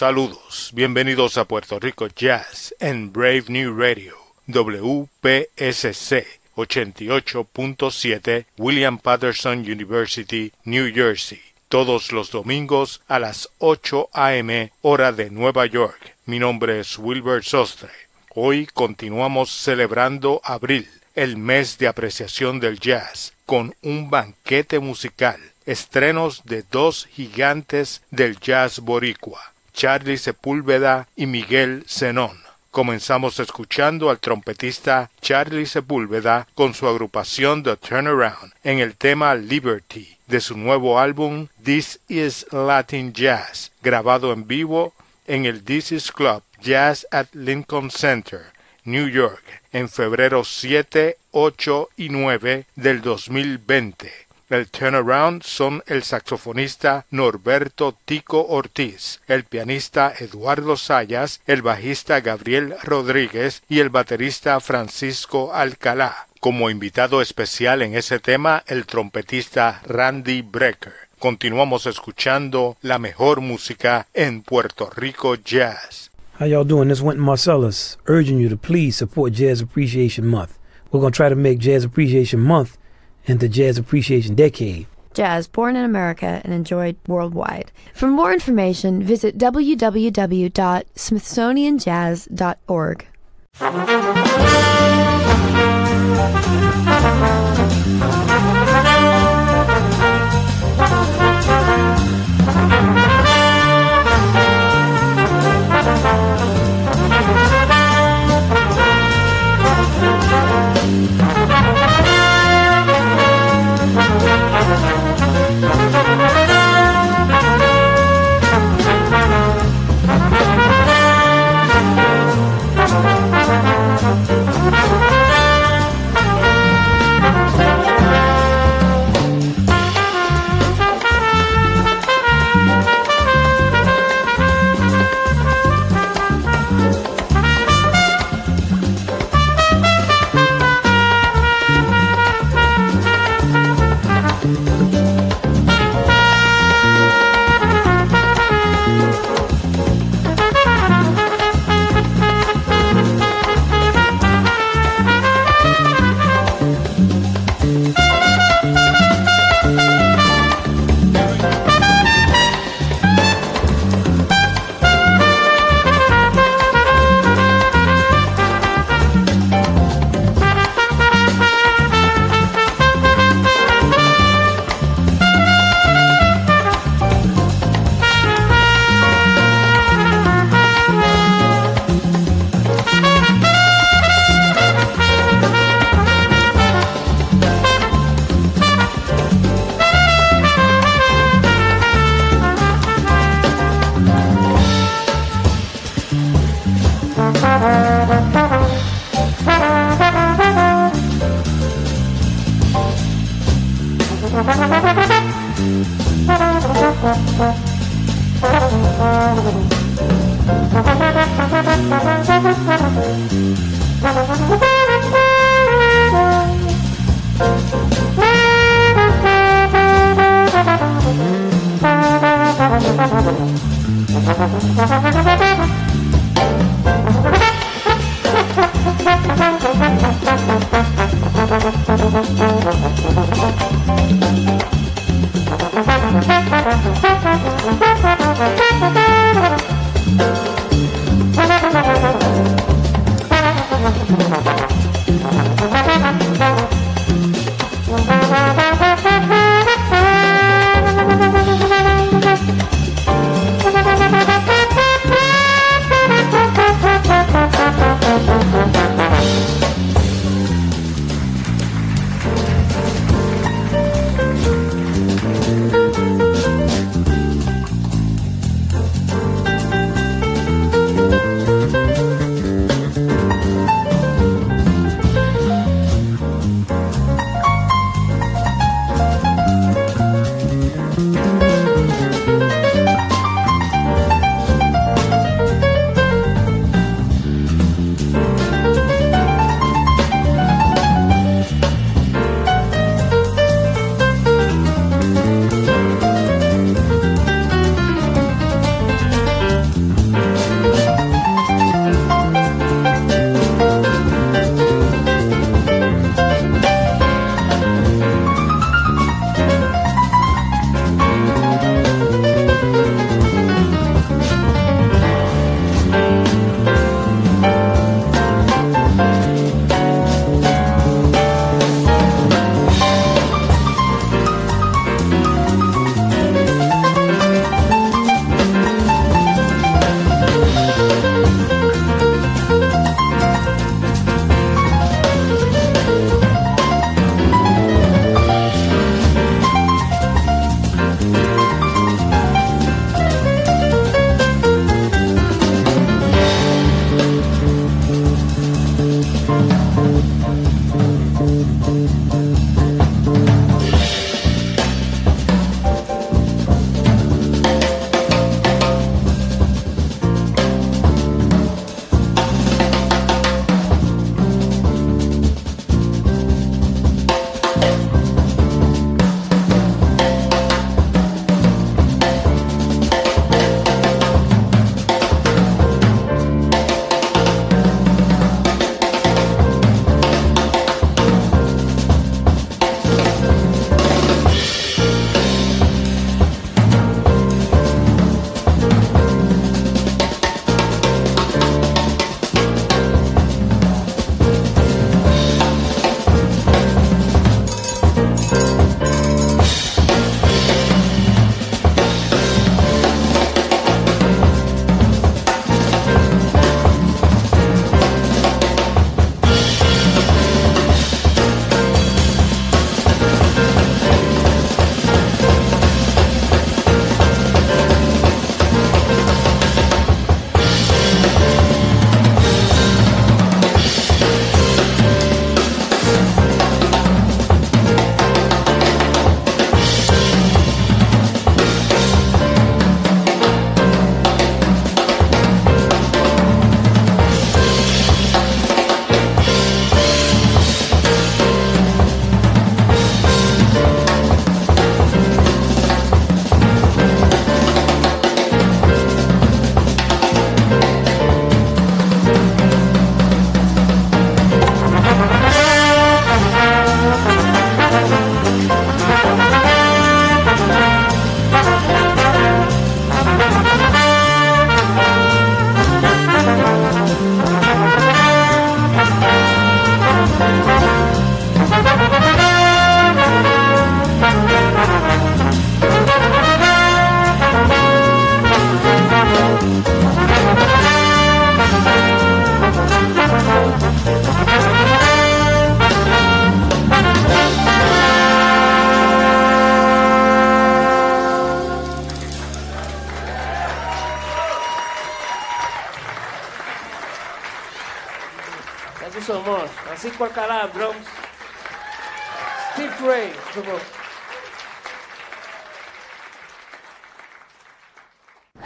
Saludos, bienvenidos a Puerto Rico Jazz en Brave New Radio, WPSC 88.7 William Patterson University, New Jersey, todos los domingos a las 8 a.m. hora de Nueva York. Mi nombre es Wilbur Sostre. Hoy continuamos celebrando abril, el mes de apreciación del jazz, con un banquete musical, estrenos de dos gigantes del jazz boricua, Charlie Sepúlveda y Miguel Zenón. Comenzamos escuchando al trompetista Charlie Sepúlveda con su agrupación The Turnaround en el tema Liberty de su nuevo álbum This is Latin Jazz, grabado en vivo en el This is Club Jazz at Lincoln Center, New York, en febrero 7, 8 y 9 del 2020. El turnaround son el saxofonista Norberto Tico Ortiz, el pianista Eduardo Sayas, el bajista Gabriel Rodríguez y el baterista Francisco Alcalá. Como invitado especial en ese tema, el trompetista Randy Brecker. Continuamos escuchando la mejor música en Puerto Rico Jazz. How y'all doing? This Wynton Marcellus, urging you to please support Jazz Appreciation Month. We're going to try to make Jazz Appreciation Month the Jazz Appreciation Decade. Jazz, born in America and enjoyed worldwide. For more information, visit www.smithsonianjazz.org. Thank you.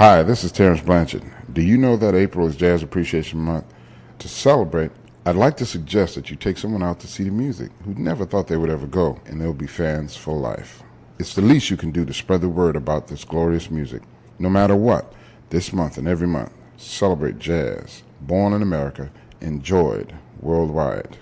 Hi, this is Terrence Blanchard. Do you know that April is Jazz Appreciation Month? To celebrate, I'd like to suggest that you take someone out to see the music who never thought they would ever go, and they'll be fans for life. It's the least you can do to spread the word about this glorious music. No matter what, this month and every month, celebrate jazz, born in America, enjoyed worldwide.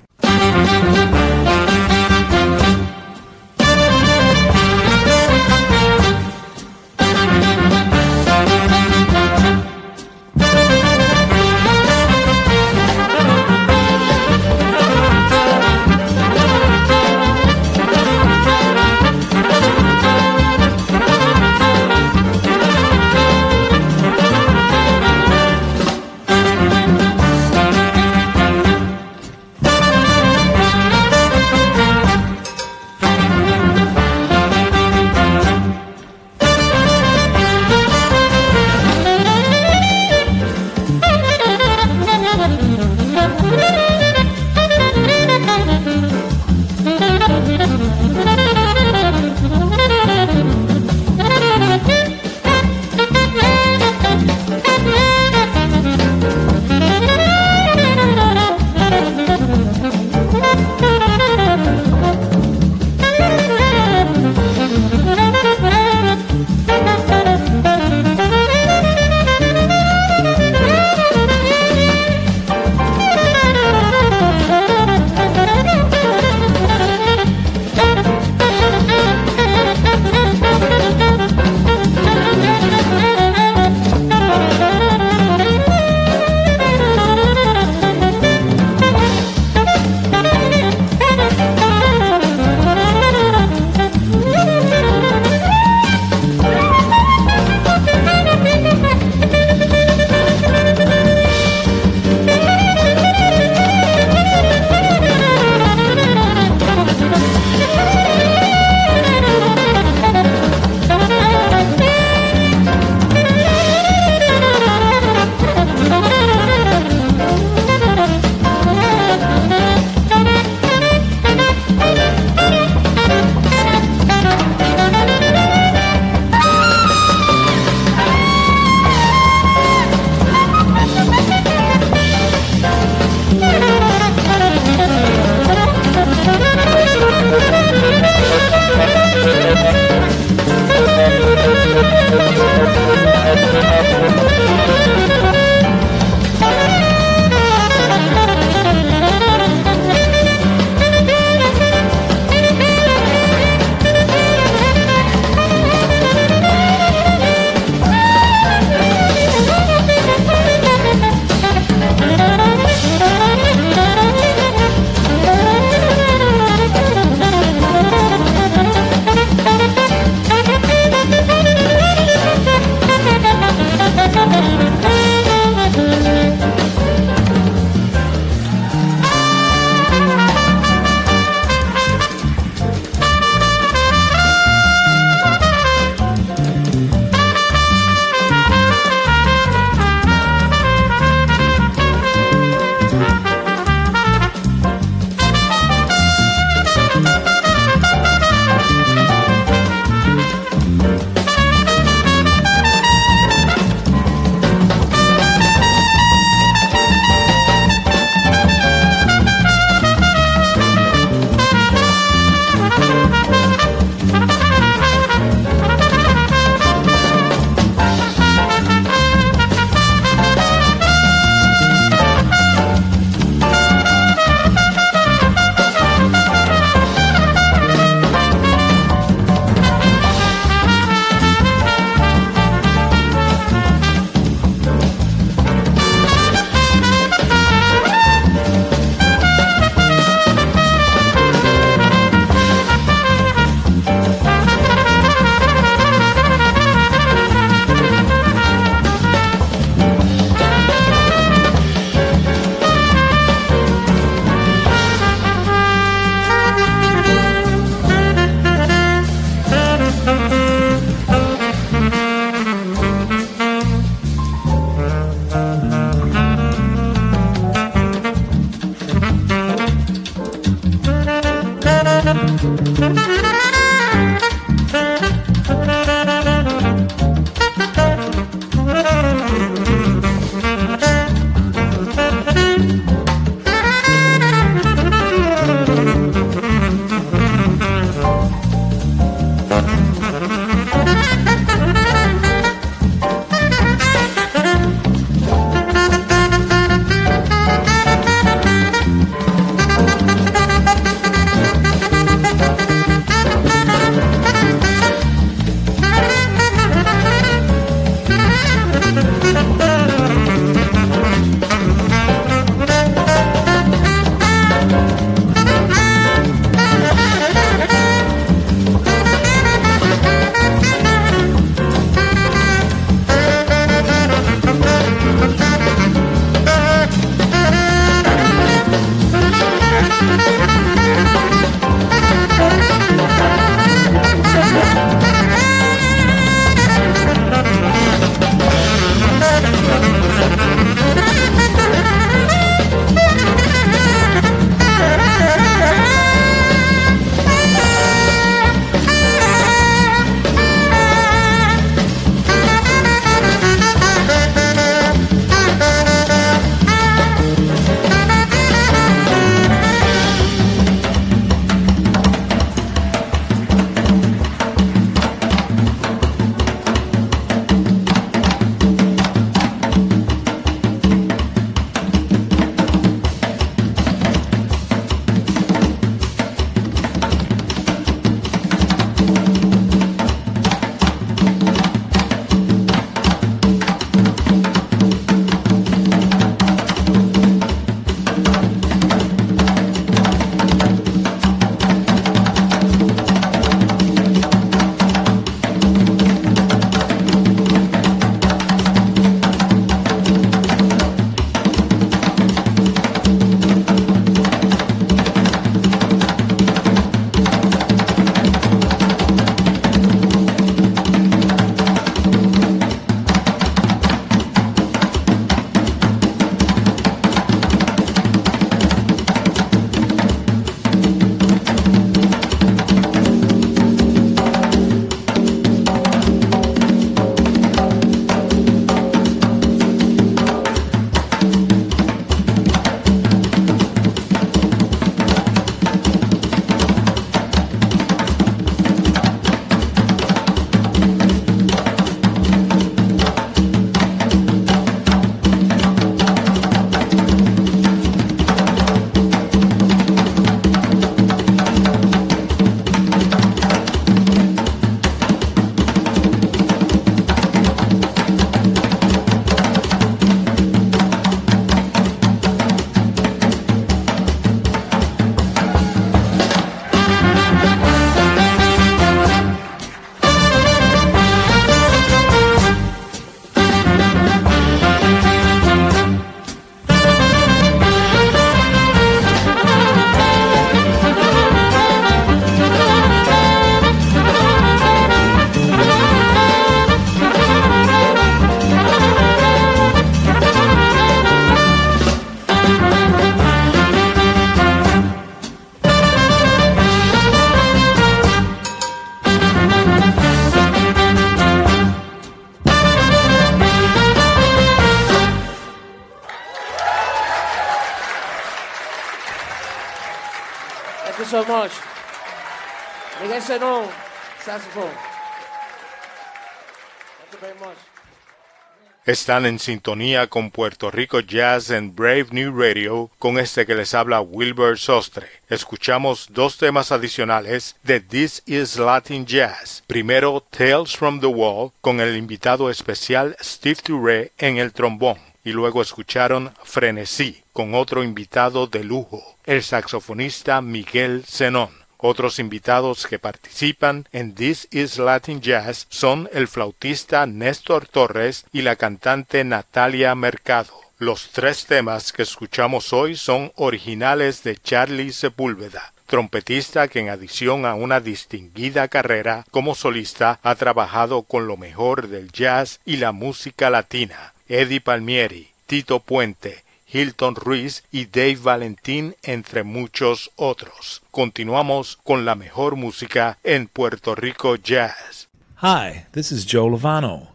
Están en sintonía con Puerto Rico Jazz en Brave New Radio con este que les habla Wilbur Sostre. Escuchamos dos temas adicionales de This is Latin Jazz. Primero Tales from the Wall con el invitado especial Steve Touré en el trombón y luego escucharon Frenesí con otro invitado de lujo, el saxofonista Miguel Zenón. Otros invitados que participan en This is Latin Jazz son el flautista Néstor Torres y la cantante Natalia Mercado. Los tres temas que escuchamos hoy son originales de Charlie Sepúlveda, trompetista que en adición a una distinguida carrera como solista ha trabajado con lo mejor del jazz y la música latina, Eddie Palmieri, Tito Puente, Hilton Ruiz y Dave Valentín, entre muchos otros. Continuamos con la mejor música en Puerto Rico Jazz. Hi, this is Joe Lovano.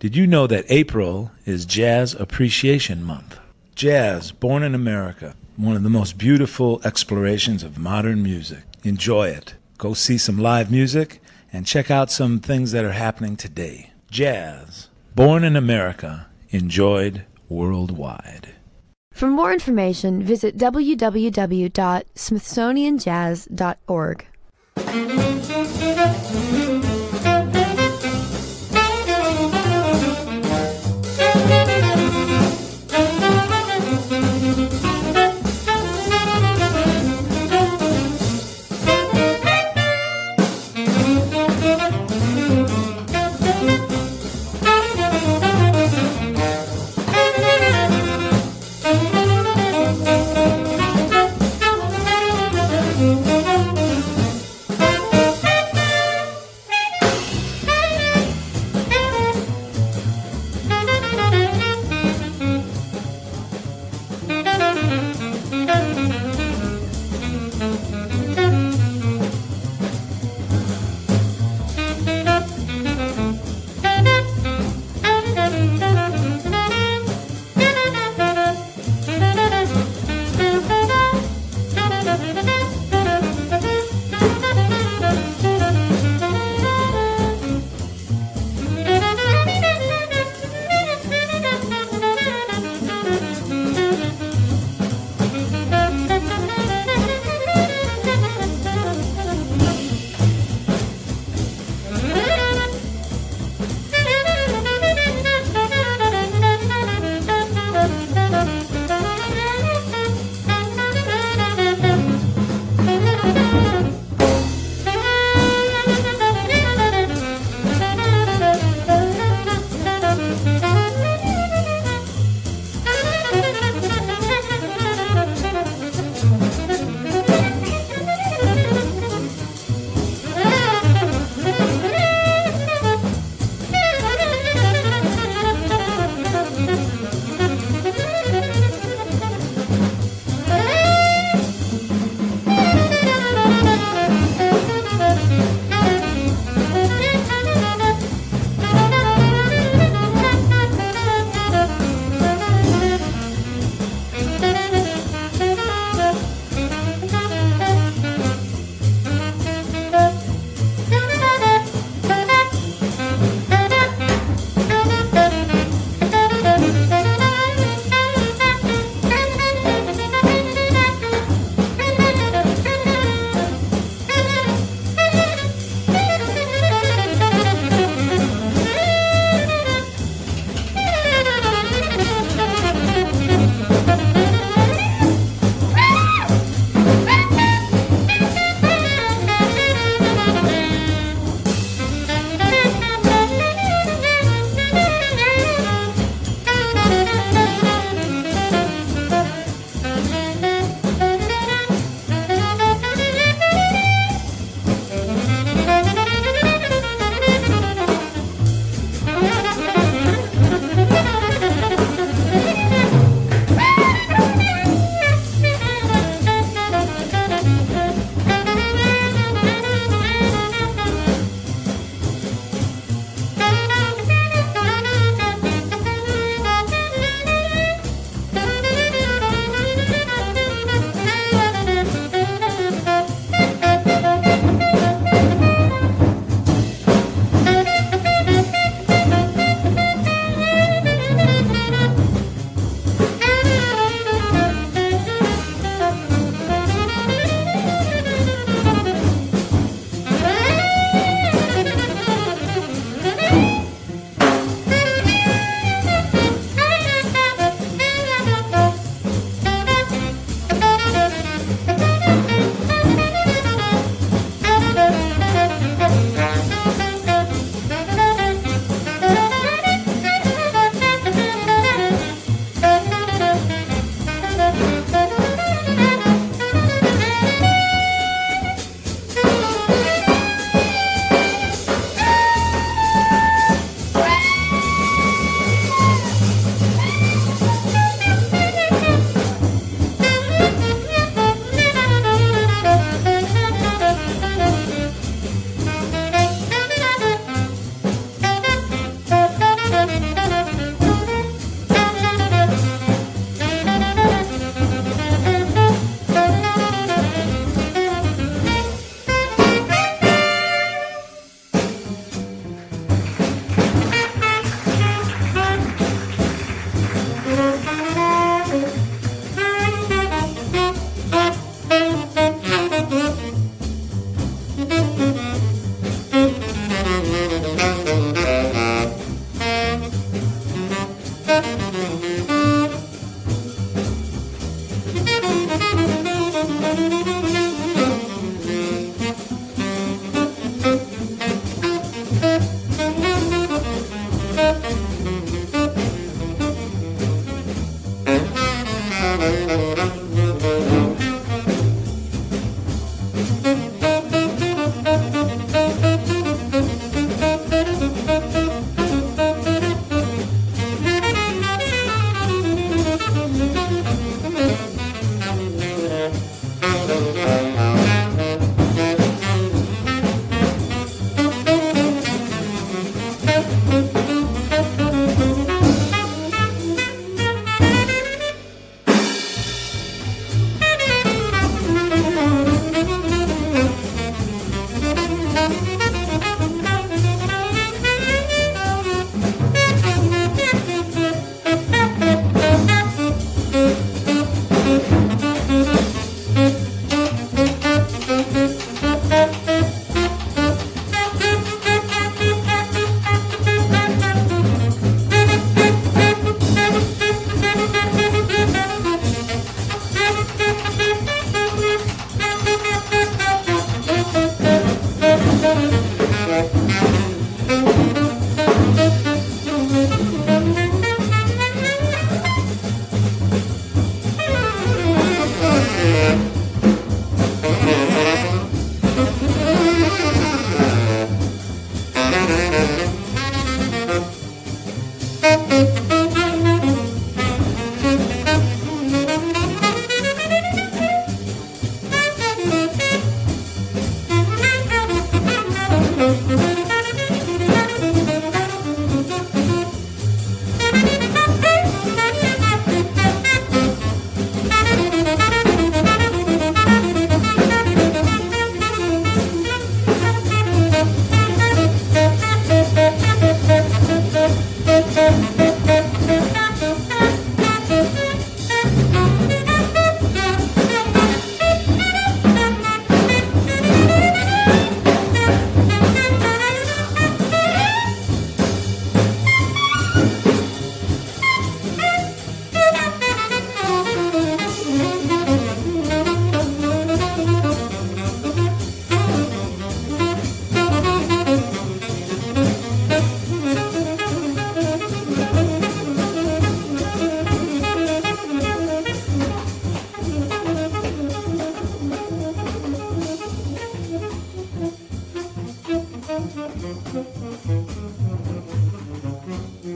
Did you know that April is Jazz Appreciation Month? Jazz, born in America, one of the most beautiful explorations of modern music. Enjoy it. Go see some live music and check out some things that are happening today. Jazz, born in America, enjoyed worldwide. For more information, visit www.smithsonianjazz.org. Thank you.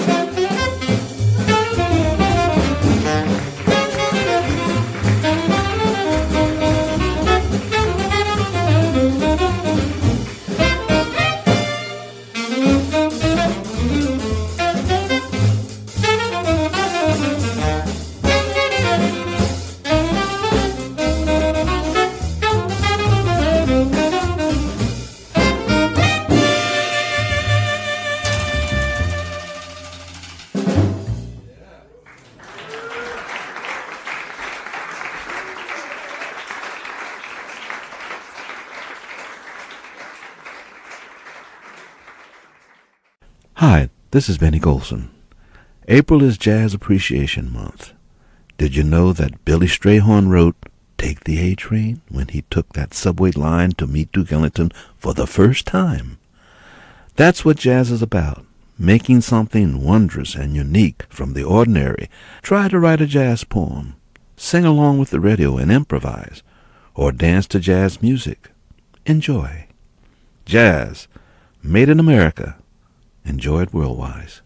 this is Benny Golson. April is Jazz Appreciation Month. Did you know that Billy Strayhorn wrote Take the A Train when he took that subway line to meet Duke Ellington for the first time? That's what jazz is about. Making something wondrous and unique from the ordinary. Try to write a jazz poem. Sing along with the radio and improvise. Or dance to jazz music. Enjoy. Jazz. Made in America Enjoy it worldwide.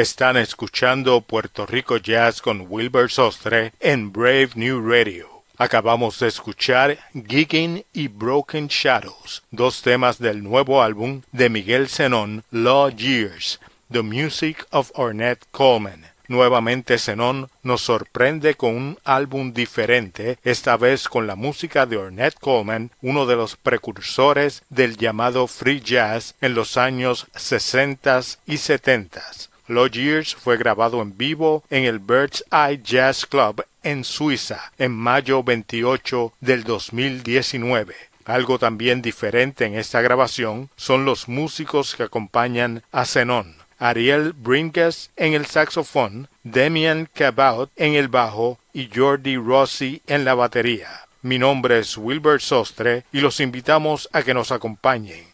Están escuchando Puerto Rico Jazz con Wilbur Sostre en Brave New Radio. Acabamos de escuchar Gigging y Broken Shadows, dos temas del nuevo álbum de Miguel Zenón, Law Years, The Music of Ornette Coleman. Nuevamente Zenón nos sorprende con un álbum diferente, esta vez con la música de Ornette Coleman, uno de los precursores del llamado free jazz en los años 60 y 70. Years fue grabado en vivo en el Bird's Eye Jazz Club en Suiza en mayo 28 del 2019. Algo también diferente en esta grabación son los músicos que acompañan a Zenon. Ariel Bringas en el saxofón, Demian Cabot en el bajo y Jordi Rossi en la batería. Mi nombre es Wilbert Sostre y los invitamos a que nos acompañen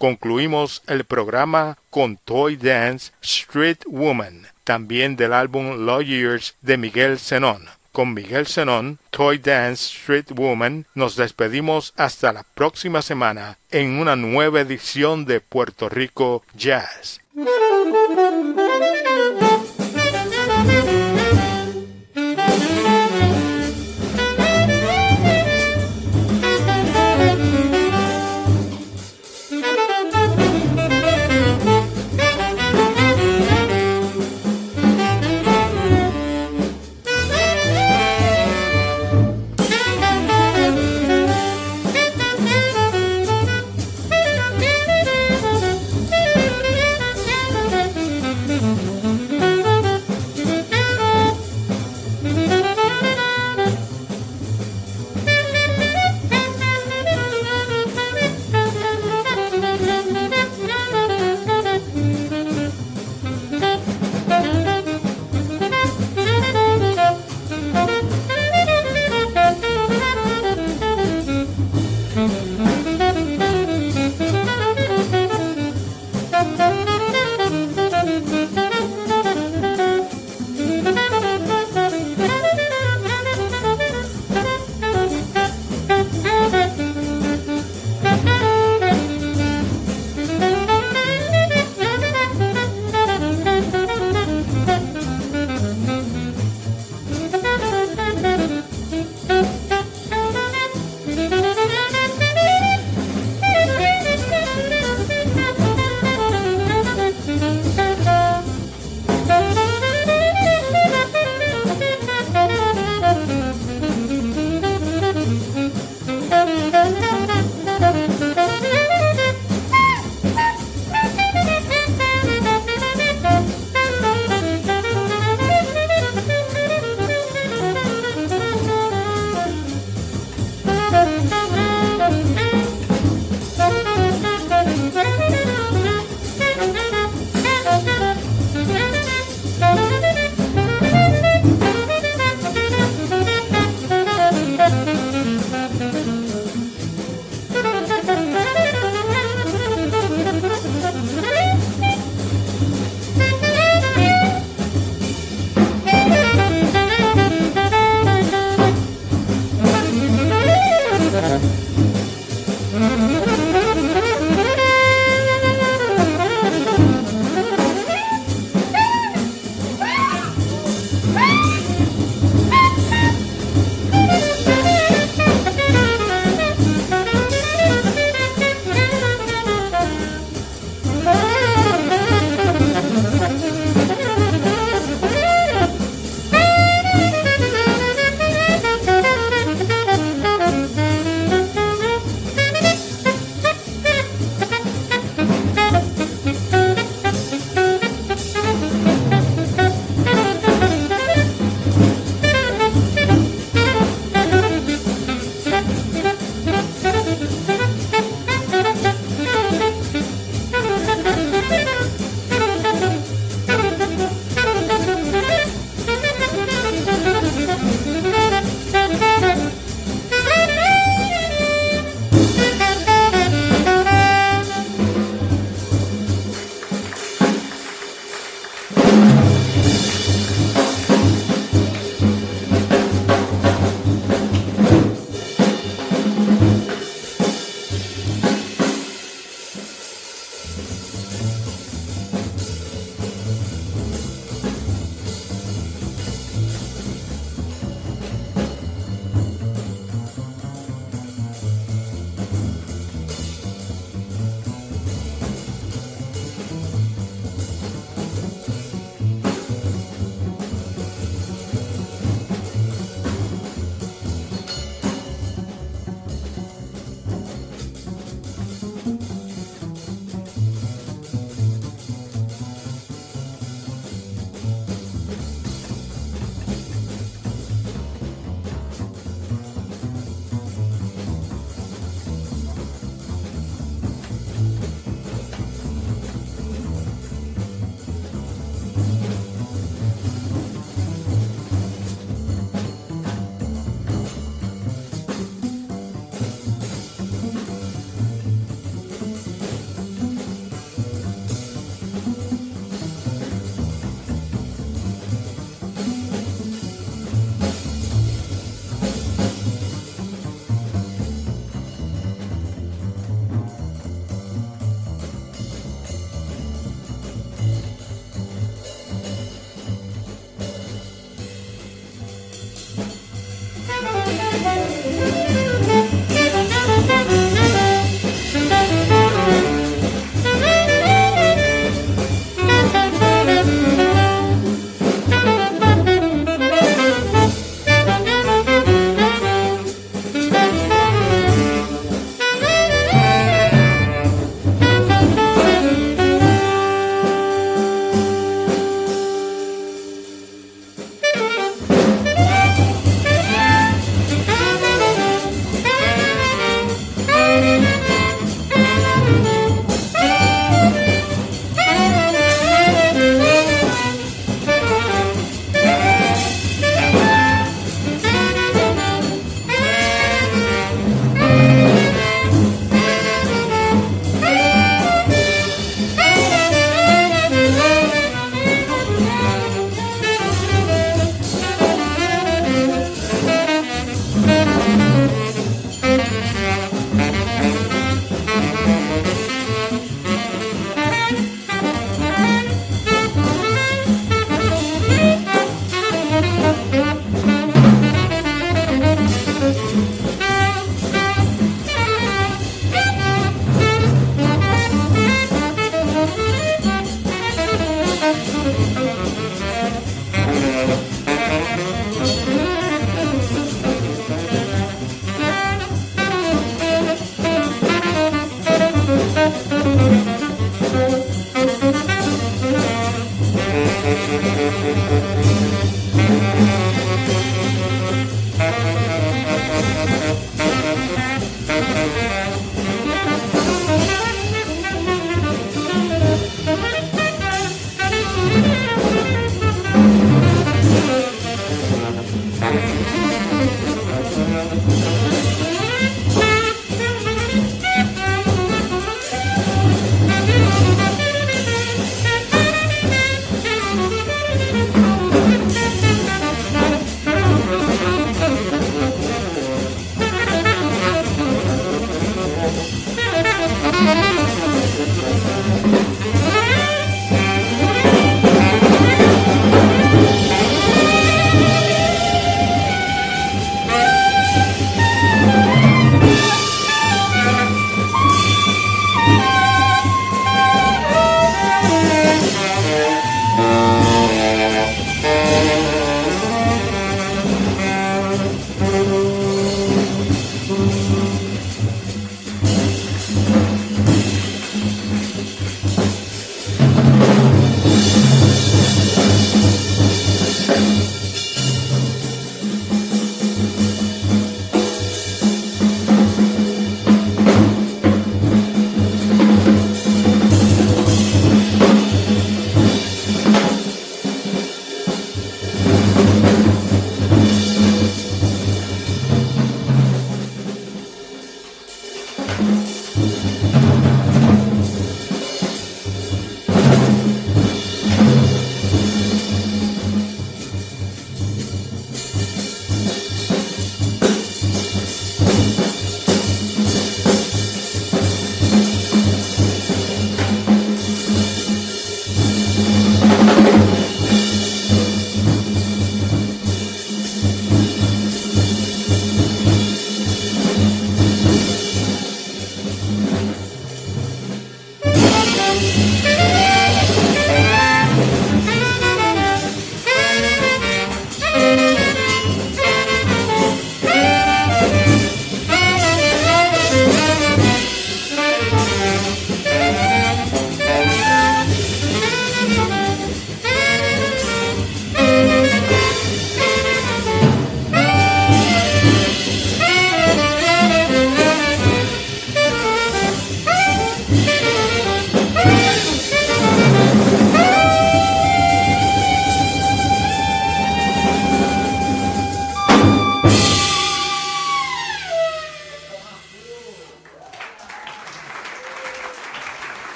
Concluimos el programa con Toy Dance Street Woman también del álbum Law Years de Miguel Zenón. Con Miguel Zenón, Toy Dance Street Woman, nos despedimos hasta la próxima semana en una nueva edición de Puerto Rico Jazz.